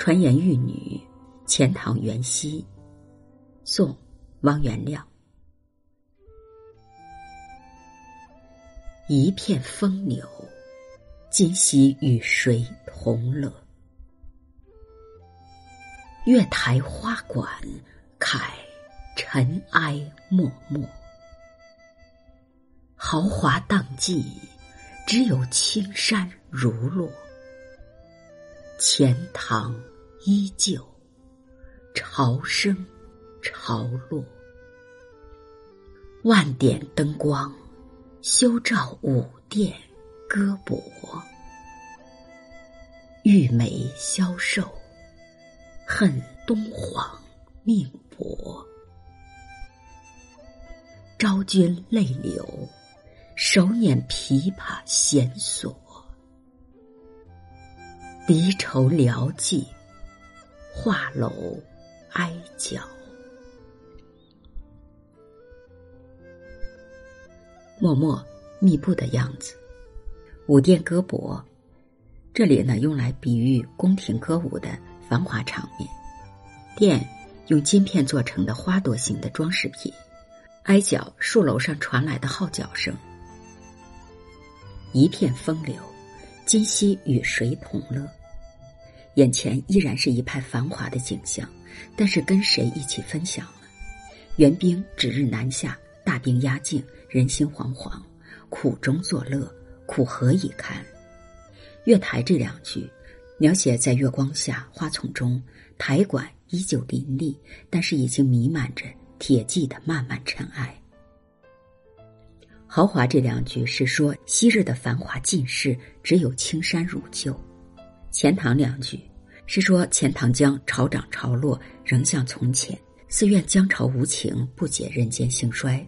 传言玉女，钱塘元夕。宋，汪元亮。一片风流，今夕与谁同乐？月台花馆开，尘埃漠漠。豪华荡尽，只有青山如落。钱塘依旧，潮生潮落。万点灯光，休照五殿歌薄。玉梅消瘦，恨东皇命薄。昭君泪流，手捻琵琶弦索。离愁聊寄，画楼哀角。默默密布的样子，舞殿歌薄，这里呢用来比喻宫廷歌舞的繁华场面。殿用金片做成的花朵形的装饰品，哀角树楼上传来的号角声，一片风流，今夕与谁同乐？眼前依然是一派繁华的景象，但是跟谁一起分享了？援兵指日南下，大兵压境，人心惶惶，苦中作乐，苦何以堪？月台这两句，描写在月光下花丛中，台馆依旧林立，但是已经弥漫着铁骑的漫漫尘埃。豪华这两句是说昔日的繁华尽逝，只有青山如旧。钱塘两句是说钱塘江潮涨潮落，仍像从前。寺院江潮无情，不解人间兴衰。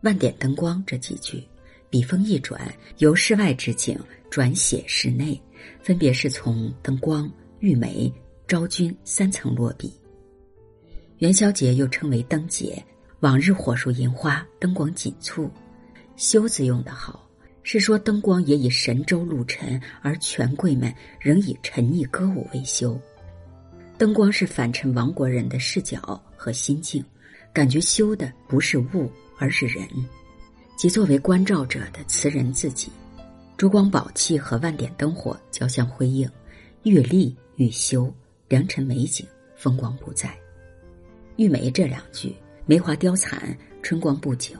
万点灯光这几句，笔锋一转，由室外之景转写室内，分别是从灯光、玉梅、昭君三层落笔。元宵节又称为灯节，往日火树银花，灯光紧簇。修字用得好。是说灯光也以神州路尘，而权贵们仍以沉溺歌舞为修。灯光是反衬亡国人的视角和心境，感觉修的不是物，而是人，即作为观照者的词人自己。烛光宝气和万点灯火交相辉映，玉立玉修，良辰美景，风光不再。玉梅这两句，梅花凋残，春光不久。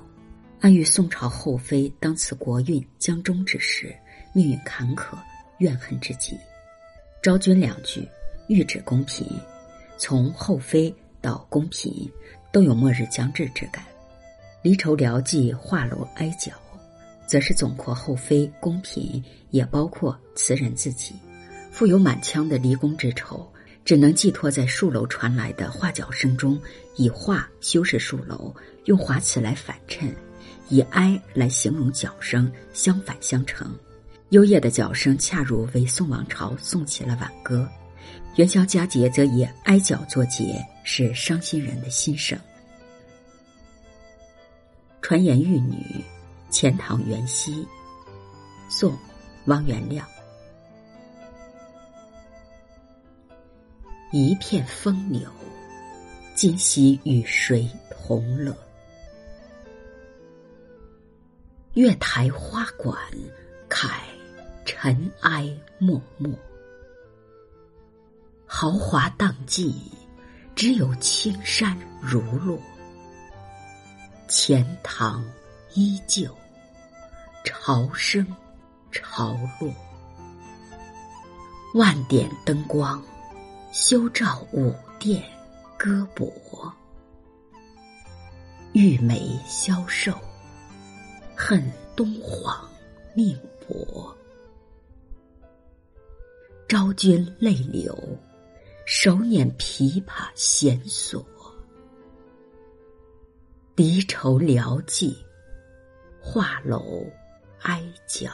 暗喻宋朝后妃当此国运将终之时，命运坎坷，怨恨之极。昭君两句，喻指宫嫔，从后妃到宫嫔，都有末日将至之感。离愁聊寄画楼哀角，则是总括后妃宫嫔，也包括词人自己，富有满腔的离宫之愁，只能寄托在戍楼传来的画角声中，以画修饰戍楼，用华词来反衬。以哀来形容角声，相反相成。幽咽的角声恰如为宋王朝送起了挽歌；元宵佳节则以哀角作节，是伤心人的心声。传言玉女，钱塘元夕。宋，汪元亮。一片风流，今夕与谁同乐？月台花馆开，尘埃漠漠。豪华荡尽，只有青山如落。钱塘依旧，潮生潮落。万点灯光，修照五殿歌薄。玉梅消瘦。恨东皇命薄，昭君泪流，手捻琵琶弦索。离愁聊寄，画楼哀角。